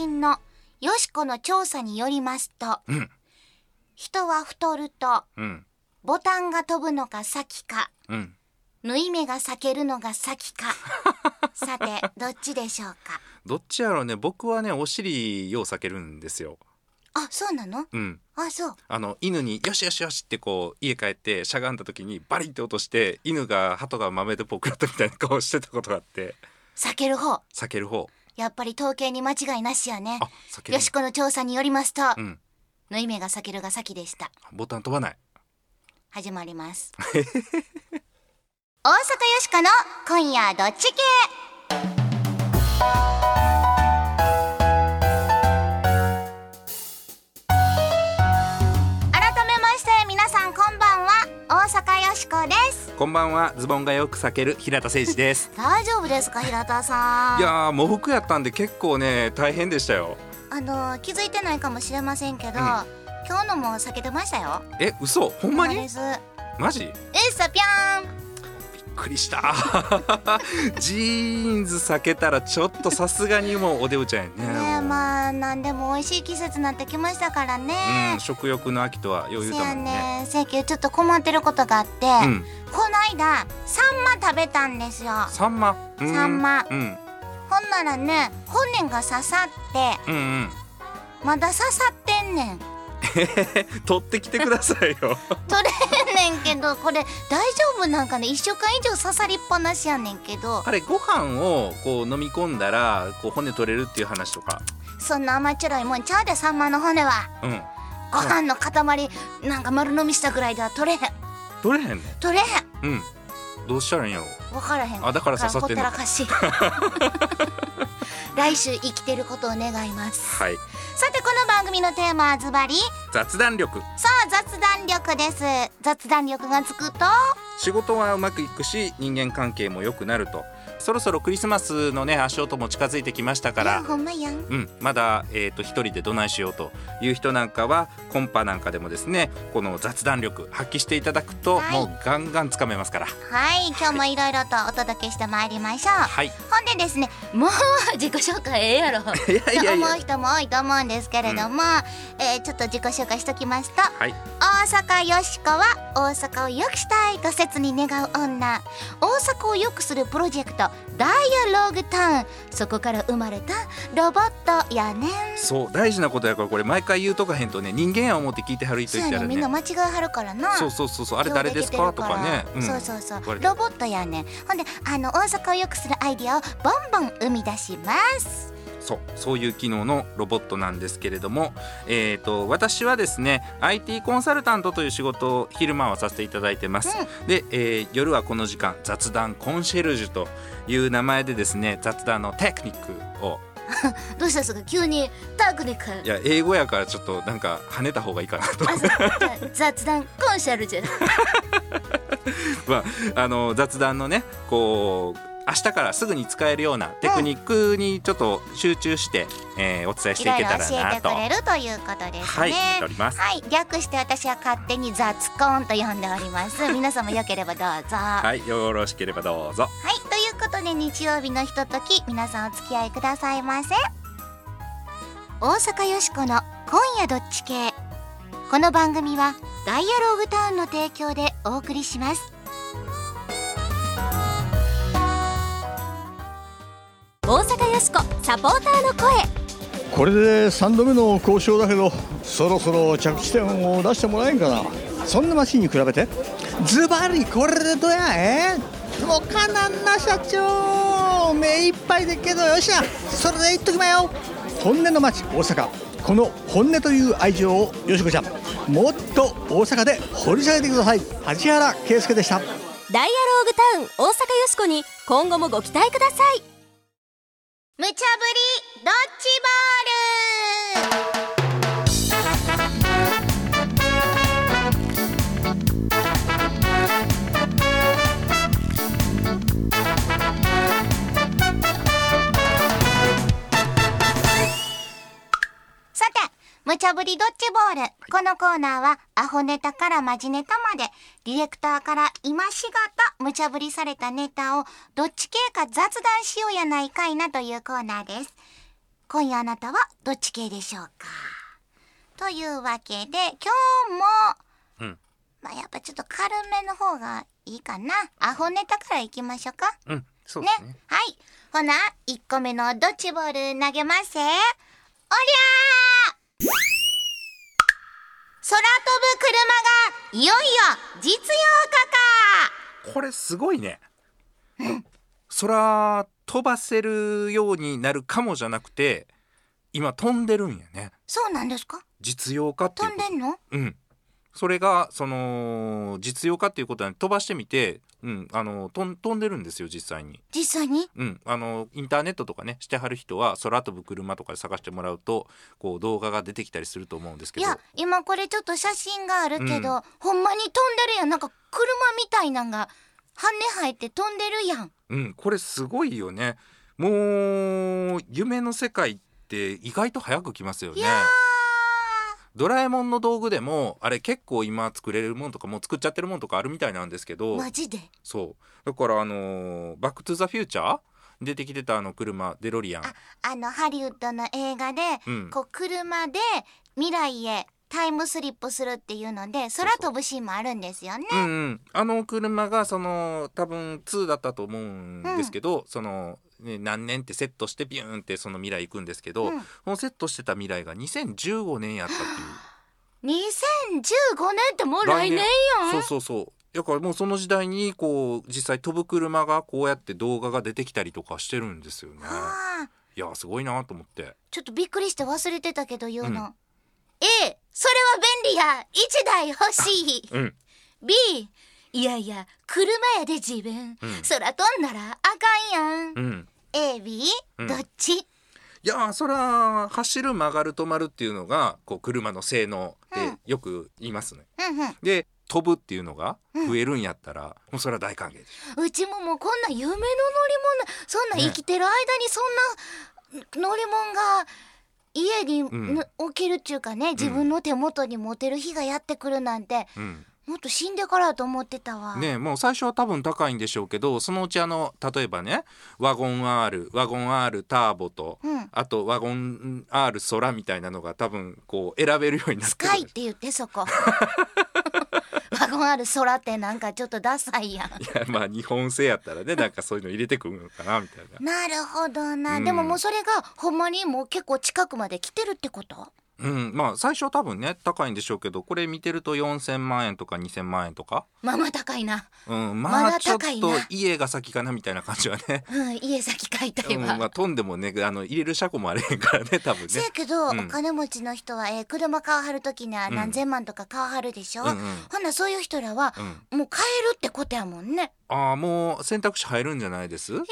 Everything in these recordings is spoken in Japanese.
近のよしこの調査によりますと、うん。人は太るとうん。ボタンが飛ぶのが先かうん。縫い目が裂けるのが先か。さてどっちでしょうか？どっちやろうね。僕はねお尻よう避けるんですよ。あそうなの？うん。あそう。あの犬によしよしよしってこう家帰ってしゃがんだ時にバリって落として犬が鳩が豆でポクラったみたいな顔してたことがあって。避ける方。避ける方やっぱり統計に間違いなしやね。よしこの調査によりますと、うん。縫い目が裂けるが先でしたボタン飛ばない。始まります。大阪よしこの今夜どっち系？こんばんは。ズボンがよく避ける平田誠二です。大丈夫ですか平田さん？いやー喪服やったんで結構ね大変でしたよ。あの気づいてないかもしれませんけど、うん。今日のも避けてましたよ。え嘘？ほんまに？マジ？びっっさぴゃーんくりした。ジーンズ避けたらちょっとさすがにもうおでおちゃんやね。ねえまあなんでも美味しい季節になってきましたからね。う、ん食欲の秋とは余裕だもんね。ねせやけどちょっと困ってることがあって、うん。この間サンマ食べたんですよ。サンマ？うん。サンマ。うん。ほんならね骨が刺さってうんうん。まだ刺さってんねん 取ってきてくださいよ。取れんねんけどこれ大丈夫なんかね？1週間以上刺さりっぱなしやねんけど。あれご飯をこう飲み込んだらこう骨取れるっていう話とか？そんな甘っちょろいもんちゃうでサンマの骨は。うん。ご飯の塊なんか丸飲みしたぐらいでは取れへん。取れへんの？取れへうん。どうしたらいいんやろん分からへん。あだから刺さってんのらかし 来週生きてることを願います。はい。さてこの番組のテーマはズバリ。雑談力。さあ雑談力です。雑談力がつくと？仕事はうまくいくし人間関係も良くなるとそろそろクリスマスのね足音も近づいてきましたから。ほんまやん。うん、まだ、えー、と一人でどないしようという人なんかはコンパなんかでもですねこの雑談力発揮していただくと、はい。もうガンガンつかめますから。はい今日もいろいろとお届けしてまいりましょう。はい。ほんでですねもう自己紹介ええやろ。いやいやいや。思う人も多いと思うんですけれども、えーちょっと自己紹介しときますとはい。大阪よしこは大阪を良くしたいと切に願う女。大阪を良くするプロジェクトダイアログタウン。そこから生まれたロボットやね。んそう大事なことやからこれ毎回言うとかへんとね人間や思って聞いてはる人いたらね。みんな間違いはるからな。そうそうそうそう。あれ誰ですか？とかね、うん。そうそうそう。ロボットやね。んほんであの大阪を良くするアイディアをボンボン生み出しますそうそういう機能のロボットなんですけれども、えー、と私はですね IT コンサルタントという仕事を昼間はさせていただいてます、で、えー夜はこの時間雑談コンシェルジュという名前でですね雑談のテクニックを。どうしたんですか？急にタクニック。いや英語やからちょっとなんか跳ねた方がいいかなと。雑談コンシェルジュ。まあ、あの雑談のねこう明日からすぐに使えるようなテクニックにちょっと集中して、えーお伝えしいろいろていけたら教えてなとくれるということですね。はい言っております。はい略して私は勝手に雑コンと呼んでおります。皆様よければどうぞ。ははいよろしければどうぞ。いということで日曜日のひととき皆さんお付き合いくださいませ。大阪よしこの今夜どっち系。この番組はダイアログタウンの提供でお送りします大阪よしこサポーターの声。これで3度目の交渉だけどそろそろ着地点を出してもらえんかな。そんなマシンに比べて。ズバリこれでどうやえ？もうかなんな社長。目いっぱいでっけどよっしゃ。それで言っときまよ。本音の街大阪。この本音という愛情をよしこちゃんもっと大阪で掘り下げてください。梶原圭介でした。ダイアローグタウン大阪よしこに今後もご期待ください無茶ぶりドッジボール。無茶ぶりドッジボール。このコーナーは、アホネタからマジネタまで、ディレクターから今しがた無茶ぶりされたネタを、どっち系か雑談しようやないかいなというコーナーです。今夜あなたはどっち系でしょうか？というわけで今日も、うん。まあやっぱちょっと軽めの方がいいかな。アホネタからいきましょうか？うんそうねですね。はい。ほな1個目のドッジボール投げます。せおりゃー空飛ぶ車がいよいよ実用化か。これすごいね。空飛ばせるようになるかもじゃなくて今飛んでるんやね。そうなんですか？実用化っていうこと。飛んでんの？うんそれがその実用化っていうことは飛ばしてみて、うん、あの飛ん飛んでるんですよ実際に。実際に？うん、あのインターネットとかねしてはる人は空飛ぶ車とかで探してもらうとこう動画が出てきたりすると思うんですけど。いや今これちょっと写真があるけど、うん。ほんまに飛んでるやん。なんか車みたいなんが羽生えて飛んでるやん。うん、これすごいよね。もう夢の世界って意外と早く来ますよね。いやドラえもんの道具でもあれ結構今作れるもんとかもう作っちゃってるもんとかあるみたいなんですけーどマジで？そう。だからあのーバック・トゥ・ザ・フューチャー」出てきてたあの車デロリアン。ああのハリウッドの映画で、うん。こう車で未来へタイムスリップするっていうので空飛ぶシーンもあるんですよね。うんうん、あの車がその多分2だったと思うんですけど、その、ね、何年ってセットしてビューンってその未来行くんですけど、うん。そのセットしてた未来が2015年やったっていう。2015年ってもう来年やん。そうそうそう。だからもうその時代にこう実際飛ぶ車がこうやって動画が出てきたりとかしてるんですよね。いやすごいなと思って。ちょっとびっくりして忘れてたけど言うの、うん。A それは便利や。1台欲しい。うん。B いやいや車やで自分、うん。空飛んだらあかんやん、うん。AB、うん。どっち？いやーそら走る曲がる止まるっていうのがこう車の性能うん。でよく言いますね。うんうん。で飛ぶっていうのが増えるんやったら、もうそれは大歓迎です。うちももうこんな夢の乗り物そんなね。生きてる間にそんな乗り物が家に、ん。ぬ置けるっていうかね自分の手元に持てる日がやってくるなんて、うん、もっと死んでからと思ってたわ。ねもう最初は多分高いんでしょうけどそのうちあの例えばねワゴン R ワゴン R ターボと、うんあとワゴン R 空みたいなのが多分こう選べるようになってるスカイって言ってそこ。ワゴンある空ってなんかちょっとダサいやん。いやまあ日本製やったらねなんかそういうの入れてくるのかなみたいな。なるほどな、うんでももうそれがほんまにもう結構近くまで来てるってこと？うん、まあ最初は多分ね高いんでしょうけどこれ見てると4,000万円とか2,000万円とか、まあまあ高いな。うん、ままあだちょっと高いな家が先かなみたいな感じはね、うん、家先買いたうん。いわ。まあ飛んでもねあの入れる車庫もあれへんからね多分ね。せ。やけど、うん。お金持ちの人は、えー車買わはる時にはうん。何千万とか買わはるでしょ、うんうん。ほんなそういう人らは、うん、もう買えるってことやもんね。ああもう選択肢入るんじゃないです？いやー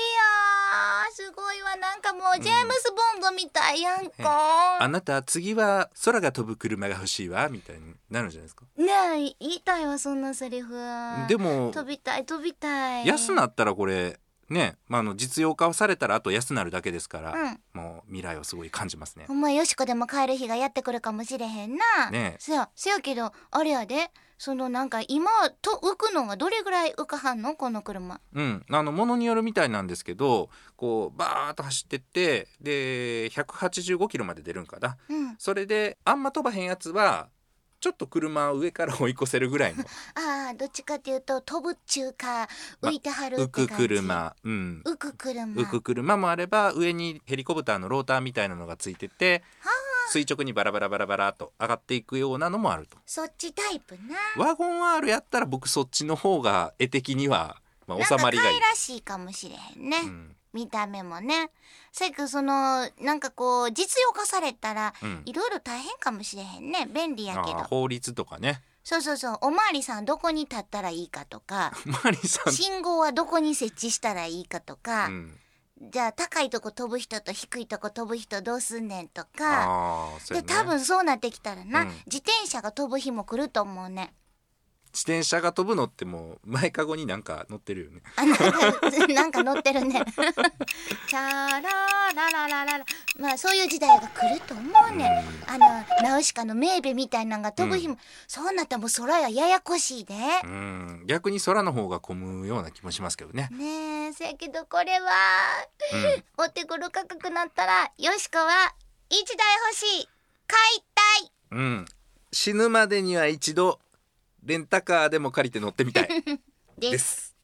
すごいわ。なんかもうジェームス・ボンドみたいやんか、あなた次は空が飛ぶ車が欲しいわみたいにな。るんじゃないですか？ねえ言いたいわそんなセリフ。でも飛びたい飛びたい。安なったらこれね、まあ、あの実用化されたらあと安なるだけですから、うん。もう未来をすごい感じますね。ほ。んまよしこでも買える日がやってくるかもしれへんな。ねえ。せやせやけどあれやでそのなんか今と浮くのがどれぐらい浮かはんの？この車。うん、あのものによるみたいなんですけどこうバーッと走ってってで185キロまで出るんかなうん。それであんま飛ばへんやつはちょっと車を上から追い越せるぐらいの ああどっちかっていうと飛ぶっちゅうかま浮いてはるって浮く感じ。車、うん、浮く車。浮く車もあれば上にヘリコプターのローターみたいなのがついてて垂直にバラバラバラバラと上がっていくようなのもあると。そっちタイプな。ワゴン R やったら僕そっちの方が絵的には、まあ、収まりがいいなんか可愛。らしいかもしれへんね。うん見た目もね。せやそのなんかこう実用化されたらうんいろいろ大変かもしれへんね。便利やけど。法律とかねそうそうそう。おまわりさんどこに立ったらいいかとか。信号はどこに設置したらいいかとか、うん、じゃあ高いとこ飛ぶ人と低いとこ飛ぶ人どうすんねんとか。ああそうで多分そうなってきたらな、うん。自転車が飛ぶ日も来ると思うね自転車が飛ぶのってもう前かごになんか乗ってるよね。あなんか なんか乗ってるね。チャラララララ。ラまあそういう時代が来ると思うね。あのナウシカのメーベみたいなのが飛ぶ日も、そうなったらもう空やややこしいで。うん。逆に空の方が混むような気もしますけどね。ねえせやけどこれは、うん。お手頃価格なったらよしこは一台欲しい。買いたい。うん。死ぬまでには一度レンタカーでも借りて乗ってみたい。です。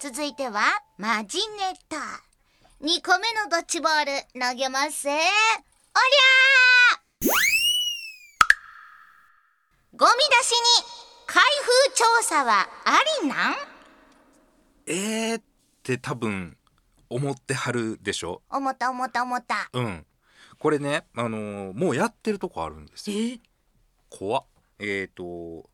続いてはマジネット2個目のドッジボール投げます。せおりゃー！ゴミ出しに開封調査はありなん？えーって多分思ってはるでしょ。思った思った思った。うんこれねあのーもうやってるとこあるんですよ。え？怖っ。えーと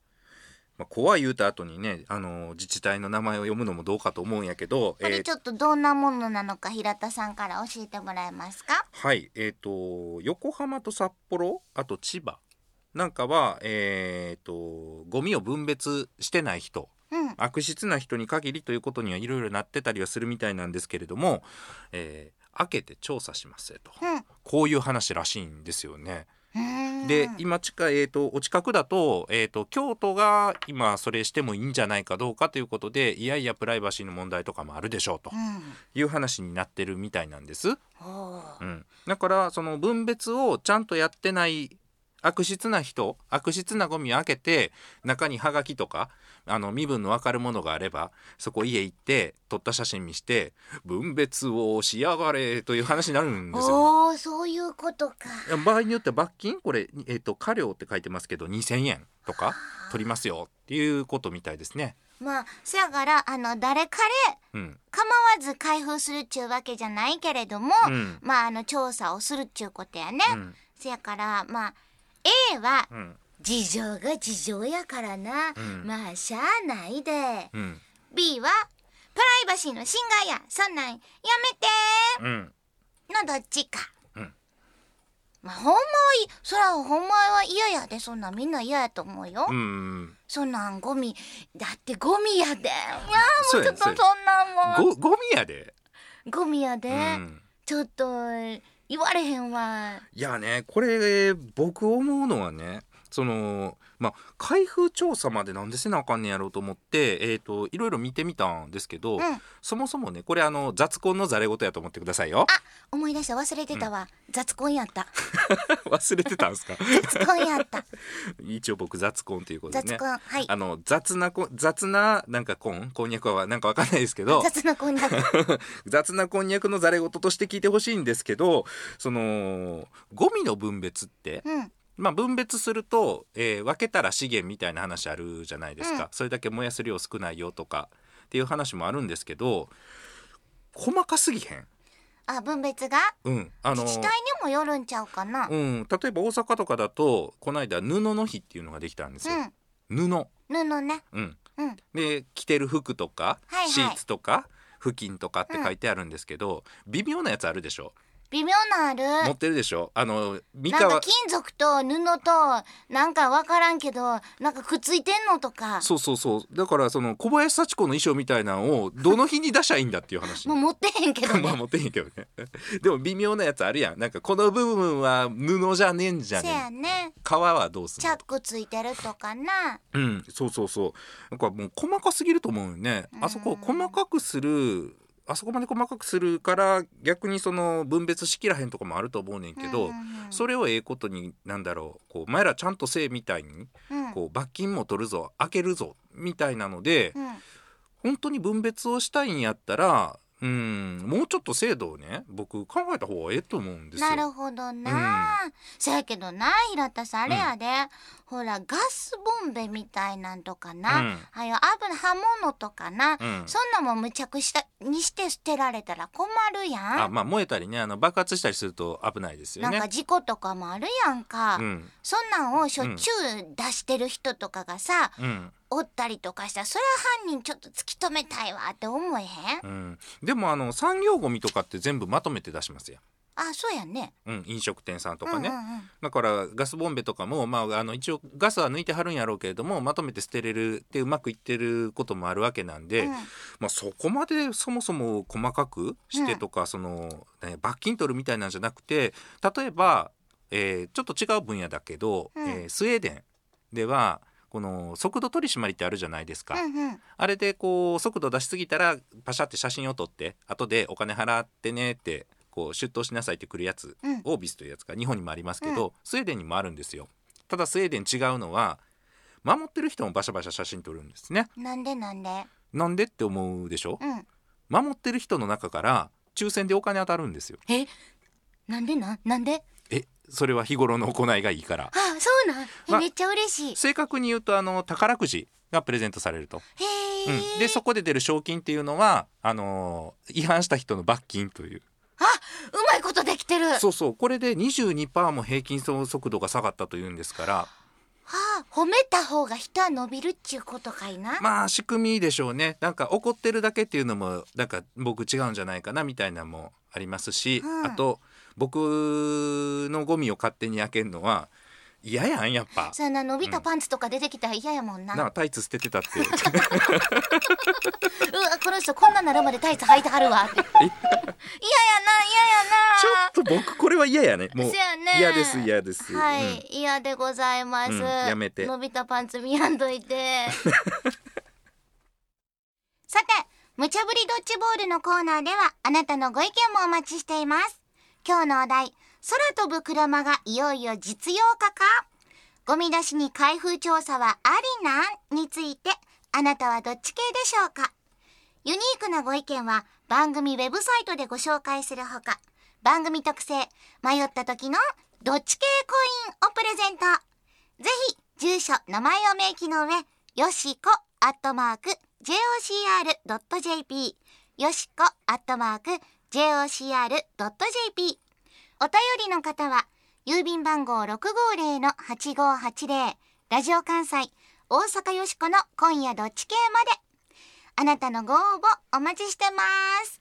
まあ、怖い言うた後にね、あのー自治体の名前を読むのもどうかと思うんやけど、これちょっとどんなものなのか平田さんから教えてもらえますか？はいえー、と横浜と札幌あと千葉。なんかはえー、とゴミを分別してない人うん。悪質な人に限りということにはいろいろなってたりはするみたいなんですけれども、えー開けて調査しますと。うん。こういう話らしいんですよね。で今近い、えー、とお近くだと,、えー、と京都が今それしてもいいんじゃないかどうかということでいやいやプライバシーの問題とかもあるでしょうとうん。いう話になってるみたいなんです。うん、だからその分別をちゃんとやってない悪質な人悪質なゴミを開けて中にハガキとかあの身分の分かるものがあればそこ家行って撮った写真見して分別をしやがれという話になるんですよ。おーそういうことか。場合によっては罰金？これ、えー、と過料って書いてますけど2,000円とか取りますよっていうことみたいですね。まあせやからあの誰彼うん。構わず開封するっちゅうわけじゃないけれども、うん。まああの調査をするっちゅうことやね、うん。せやからまあ A はうん事情が事情やからな、うん。まあしゃあないで。うん。B はプライバシーの侵害や。そんなんやめて。うん。のどっちか、うん。まあほんまはいそらほんまは嫌やで。そんなんみんな嫌やと思うよ、うんそんなんゴミ。だってゴミやで。いやもうちょっとそんなんもう。ごゴミやで。ゴミやで、うん。ちょっと言われへんわ。いやねこれ僕思うのはねそのまあ開封調査までなんでせなあかんねやろうと思ってえっ、といろいろ見てみたんですけど、うん。そもそもねこれあの雑婚のざれ言やと思ってくださいよ。思い出した。忘れてたわ、雑婚やった。忘れてたんですか？雑婚やった。一応僕雑婚ということで雑ね婚はい。あの雑なこ雑ななんかこんこんにゃくはなんかわかんないですけど。雑な婚約。雑なこんにゃくのざれ言として聞いてほしいんですけどそのゴミの分別ってうんまあ、分別すると、えー分けたら資源みたいな話あるじゃないですか、うんそれだけ燃やす量少ないよとかっていう話もあるんですけど細かすぎへん、あ分別が？うん。あの自治体にもよるんちゃうかな。うん、例えば大阪とかだとこの間布の日っていうのができたんですよ、布、うん。布ね。うん、うん。で着てる服とか、はいはい。シーツとか布巾とかって書いてあるんですけど、微妙なやつあるでしょ微妙なある。持ってるでしょ？あの三なんか河金属と布となんかわからんけどなんかくっついてんのとか。そうそうそう。だからその小林幸子の衣装みたいなのをどの日に出しゃいいんだっていう話。もう持ってへんけど まあね持ってへんけどね。でも微妙なやつあるやん。なんかこの部分は布じゃねえんじゃせやね。ね皮はどうすチャックついてるとかな。うん。そうそうそう。なんかもう細かすぎると思うよね。あそこを細かくするあそこまで細かくするから逆にその分別しきらへんとかもあると思うねんけど、うんうんうん。それをええことになんだろうこうお前らちゃんとせえみたいにうん。こう罰金も取るぞ開けるぞみたいなので、うん。本当に分別をしたいんやったらうん。もうちょっと制度をね僕考えた方がええと思うんですよ。なるほどな、そやけどな平田さんあれやで、ほらガスボンベみたいなんとかな、うん。ああいう危ない刃物とかな、うん。そんなもん無着したにして捨てられたら困るやん。あまあ燃えたりねあの爆発したりすると危ないですよね。なんか事故とかもあるやんか、うん。そんなんをしょっちゅう出してる人とかがさ、うんおったりとかしたらそれは犯人ちょっと突き止めたいわって思えへん？うん、でもあの産業ゴミとかって全部まとめて出しますよ。あそうやね。うん、飲食店さんとかね、うんうんうん。だからガスボンベとかも、まあ、あの一応ガスは抜いてはるんやろうけれどもまとめて捨てれるってうまくいってることもあるわけなんで、うん。まあ、そこまでそもそも細かくしてとか、その、ね、罰金取るみたいなんじゃなくて例えば、えーちょっと違う分野だけど、うん。えースウェーデンではこの速度取り締まりってあるじゃないですか。うんうん。あれでこう速度出しすぎたらパシャって写真を撮って後でお金払ってねってこう出頭しなさいってくるやつ、うん。オービスというやつが日本にもありますけど、スウェーデンにもあるんですよ。ただスウェーデン違うのは守ってる人もバシャバシャ写真撮るんですね。なんでなんで？なんでって思うでしょ？うん。守ってる人の中から抽選でお金当たるんですよ。え？なんでなんなんで？えそれは日頃の行いがいいから。あそうなん。えまめっちゃ嬉しい。正確に言うとあの宝くじがプレゼントされると、へえ、うん、でそこで出る賞金っていうのはあのー違反した人の罰金という。うまいことできてる。はそうそう。これで22%も平均速度が下がったというんですから。あ褒めた方が人は伸びるっちゅうことかいな、まあ仕組みでしょうね。なんか怒ってるだけっていうのもなんか僕違うんじゃないかなみたいなのもありますし、うん。あと僕のゴミを勝手に開けるのは嫌やんやっぱ。そんな伸びたパンツとか出てきたら嫌やもんな、なあタイツ捨ててたって。うわこの人こんななるまでタイツ履いてはるわって。嫌やな嫌やな。ちょっと僕これは嫌やね。もう嫌です嫌です、はい、うん。嫌でございます、うんやめて。伸びたパンツ見やんといて。さて無茶ぶりドッジボールのコーナーではあなたのご意見もお待ちしています今日のお題空飛ぶ車がいよいよ実用化か？ゴミ出しに開封調査はありなん？についてあなたはどっち系でしょうか？ユニークなご意見は番組ウェブサイトでご紹介するほか番組特製迷った時のどっち系コインをプレゼント。ぜひ住所名前を明記の上よしこアットマーク jocr.jp よしこアットマーク jocr.jp お便りの方は郵便番号650-8580ラジオ関西大阪よしこの今夜どっち系まで。あなたのご応募お待ちしてます。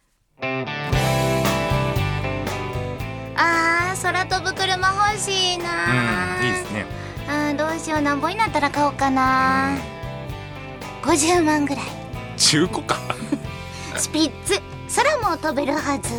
あー空飛ぶ車欲しいなうんいいですね。あーどうしようなんぼになったら買おうかな。50万ぐらい。中古か。スピッツ空も飛べるはず。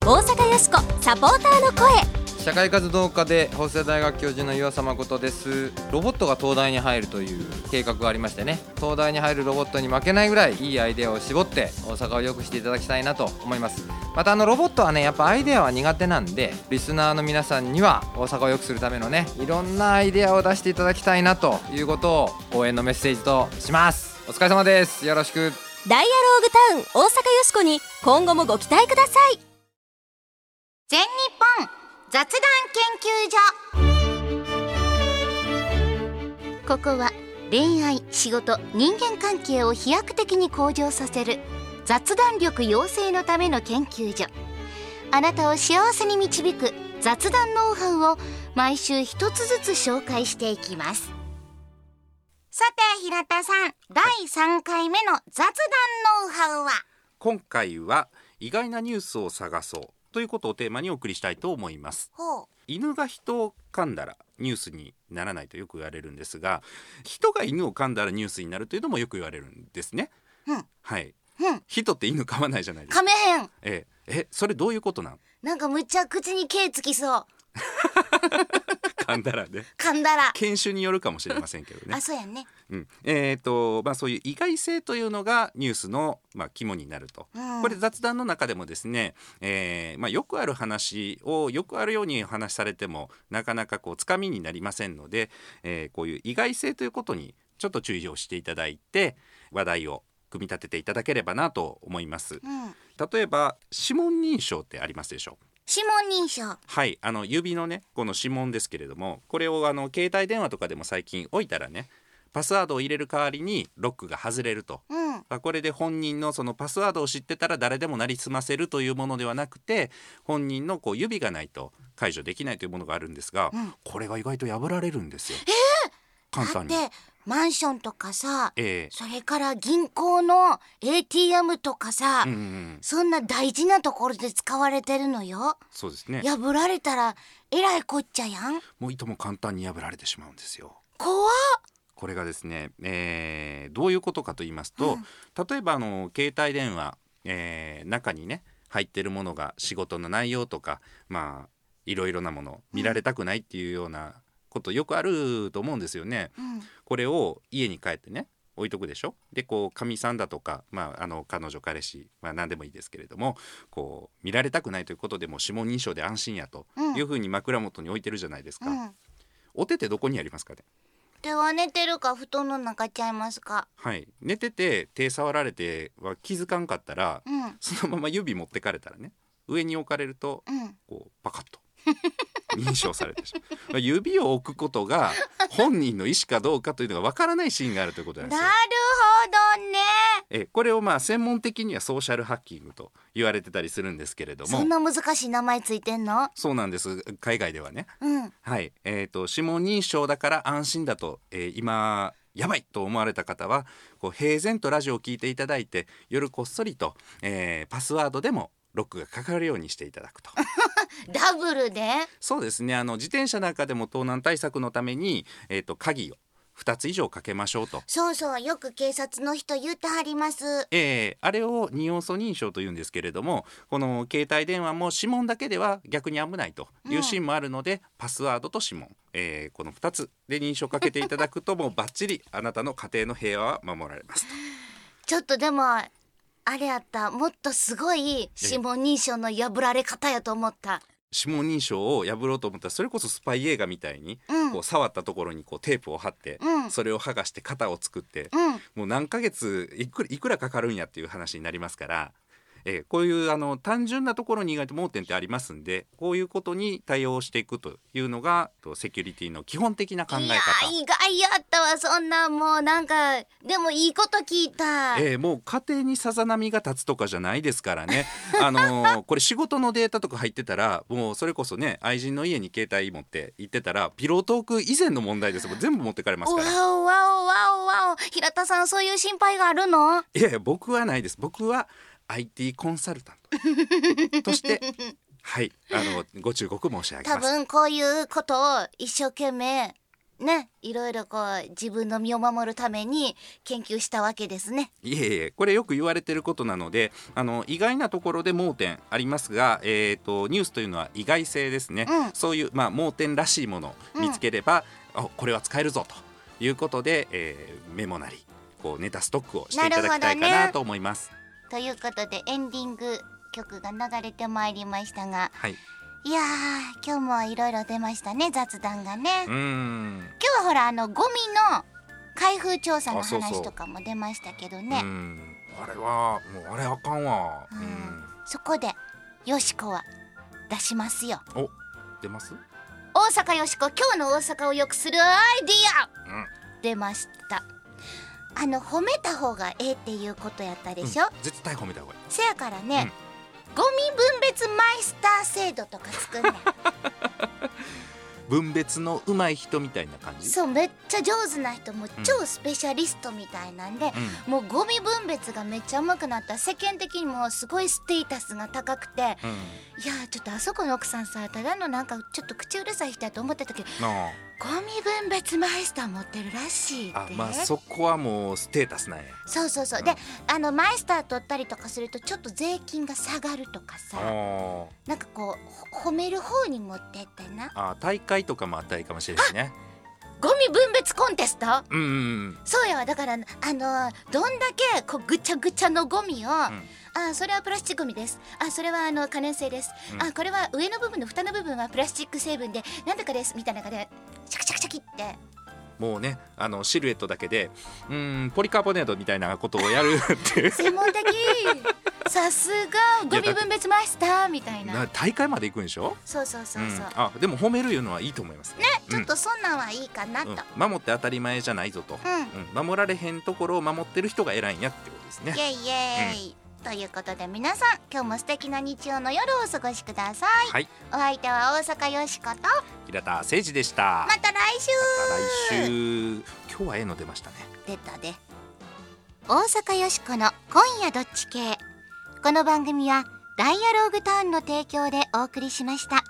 大阪よしこサポーターの声。社会活動家で法政大学教授の岩佐誠です。ロボットが東大に入るという計画がありましてね。東大に入るロボットに負けないぐらいいいアイデアを絞って大阪を良くしていただきたいなと思います。またあのロボットはねやっぱアイデアは苦手なんでリスナーの皆さんには大阪を良くするためのねいろんなアイデアを出していただきたいなということを応援のメッセージとします。お疲れ様です。よろしく。ダイアローグタウン大阪よしこに今後もご期待ください。全日本雑談研究所。ここは恋愛仕事人間関係を飛躍的に向上させる雑談力養成のための研究所。あなたを幸せに導く雑談ノウハウを毎週一つずつ紹介していきます。さて平田さん第3回目の雑談ノウハウは。今回は意外なニュースを探そうということをテーマにお送りしたいと思います。ほう。犬が人を噛んだらニュースにならないとよく言われるんですが人が犬を噛んだらニュースになるというのもよく言われるんですね。うん。はい。うん。人って犬噛まないじゃないですか。噛めへん。ええ。えそれどういうことなん？なんかむっちゃ口に毛つきそう噛んだらね。噛んだら、犬種によるかもしれませんけどね。あそうやんね。うん、えーとまあ、そういう意外性というのがニュースの、まあ、肝になると。うん。これ雑談の中でもですね、えーまあ、よくある話をよくあるようにお話しされてもなかなかこうつかみになりませんので、えーこういう意外性ということにちょっと注意をしていただいて話題を組み立てていただければなと思います。うん。例えば指紋認証ってありますでしょう指紋認証はいあの指のねこの指紋ですけれどもこれをあの携帯電話とかでも最近置いたらねパスワードを入れる代わりにロックが外れると。うんあこれで本人のそのパスワードを知ってたら誰でもなりすませるというものではなくて本人のこう指がないと解除できないというものがあるんですが、うんこれが意外と破られるんですよ。簡単に。だってマンションとかさええ。それから銀行の ATM とかさ、うんうんうん。そんな大事なところで使われてるのよ。そうですね。破られたらえらいこっちゃやん。もういとも簡単に破られてしまうんですよ。怖っ。これがですね、えーどういうことかと言いますと、例えばあの携帯電話、えー中にね入ってるものが仕事の内容とかまあいろいろなもの見られたくないっていうようなことよくあると思うんですよね。うん。これを家に帰ってね置いとくでしょ？でこうかみさんだとか、まあ、あの彼女彼氏、まあ、何でもいいですけれどもこう見られたくないということでもう指紋認証で安心やとうん。いうふうに枕元に置いてるじゃないですか。うん。お手ってどこにありますかね？手は寝てるか布団の中ちゃいますか？はい、寝てて手触られては気づかんかったら、うん。そのまま指持ってかれたらね上に置かれるとうん。こうパカッと 認証されてしまう。指を置くことが 本人の意思かどうかというのがわからないシーンがあるということなんでなる。ほどね。えこれをまあ専門的にはソーシャルハッキングと言われてたりするんですけれども。そんな難しい名前ついてんの？そうなんです。海外ではね。うん。はい、えー、と指紋認証だから安心だと、えー今やばいと思われた方はこう平然とラジオを聞いていただいて夜こっそりと、えーパスワードでもロックがかかるようにしていただくとダブルで？そうですね。あの自転車なんかでも盗難対策のために、えー、と鍵を2つ以上かけましょうと。そうそうよく警察の人言ってはります。えーあれを二要素認証というんですけれどもこの携帯電話も指紋だけでは逆に危ないというシーンもあるので、パスワードと指紋、えーこの2つで認証かけていただくと もうバッチリあなたの家庭の平和は守られますと。ちょっとでもあれやった。もっとすごい指紋認証の破られ方やと思った指紋認証を破ろうと思ったらそれこそスパイ映画みたいに、うん。こう触ったところにこうテープを貼って、うん。それを剥がして型を作って、うん。もう何ヶ月いくらいくらかかるんやっていう話になりますから、えーこういうあの単純なところに意外と盲点ってありますんでこういうことに対応していくというのがとセキュリティの基本的な考えいや方。意外やったわそんなん。もうなんかでもいいこと聞いた、えーもう家庭にさざ波が立つとかじゃないですからね、あのーこれ仕事のデータとか入ってたらもうそれこそね愛人の家に携帯持って行ってたらピロートーク以前の問題ですもん全部持ってかれますから。わおわおわおわお。平田さんそういう心配があるの？いやいや僕はないです。僕は IT コンサルタント としてはいあのご忠告申し上げ多ます。分こういうことを一生懸命ねいろいろこう自分の身を守るために研究したわけですね。いえいえこれよく言われてることなのであの意外なところで盲点ありますが、えー、とニュースというのは意外性ですね、うん。そういう、まあ、盲点らしいものを見つければ、あこれは使えるぞということで、えーメモなりこうネタストックをしていただきたいかなと思います。ということでエンディング曲が流れてまいりましたがはい、いやー今日もいろいろ出ましたね雑談がね。今日はほらあのゴミの開封調査の話とかも出ましたけどうねんあれはもうあれあかんわ。ううんん。そこでよしこは出しますよ。お出ます？大阪よしこ今日の大阪を良くするアイディア。うん。出ましたあの褒めた方がええっていうことやったでしょ、うん絶対褒めた方がいい。せやからね、ゴミ分別マイスター制度とか作んねん。分別の上手い人みたいな感じ？そうめっちゃ上手な人もううん。超スペシャリストみたいなんで、うもうゴミ分別がめっちゃうまくなった。ら世間的にもすごいステータスが高くてんうん。いやーちょっとあそこの奥さんさただのなんかちょっと口うるさい人やと思ってたけどなゴミ分別マイスター持ってるらしいって。ああまあそこはもうステータスなんや。そうそうそう、うんであのマイスター取ったりとかするとちょっと税金が下がるとかさ。あなんかこうほ褒める方に持ってってな。あ大会とかもあったらいいかもしれないね。ゴミ分別コンテスト？うんうんうん。そうやわだからあのどんだけこうぐちゃぐちゃのゴミを、あそれはプラスチックゴミです。あそれはあの可燃性です、うん。あこれは上の部分の蓋の部分はプラスチック成分でなんとかです。みたいな感じでチャキチャキチャキって。もうねあのシルエットだけでうーんポリカーボネートみたいなことをやるっていう。専門的。さすがゴミ分別マイスターみたいな。な大会まで行くんでしょ？そうそうそうそう、ん、あでも褒めるいうのはいいと思いますね。ちょっとそんなんはいいかなと、うん。守って当たり前じゃないぞと、うん。うん。守られへんところを守ってる人が偉いんやってことですね。イエイイエイ、ということで皆さん今日も素敵な日曜の夜をお過ごしください、はい。お相手は大阪よしこと。平田誠二でした。また来週。また来週。今日はええの出ましたね。出たで。大阪よしこの今夜どっち系。この番組はダイアローグターンの提供でお送りしました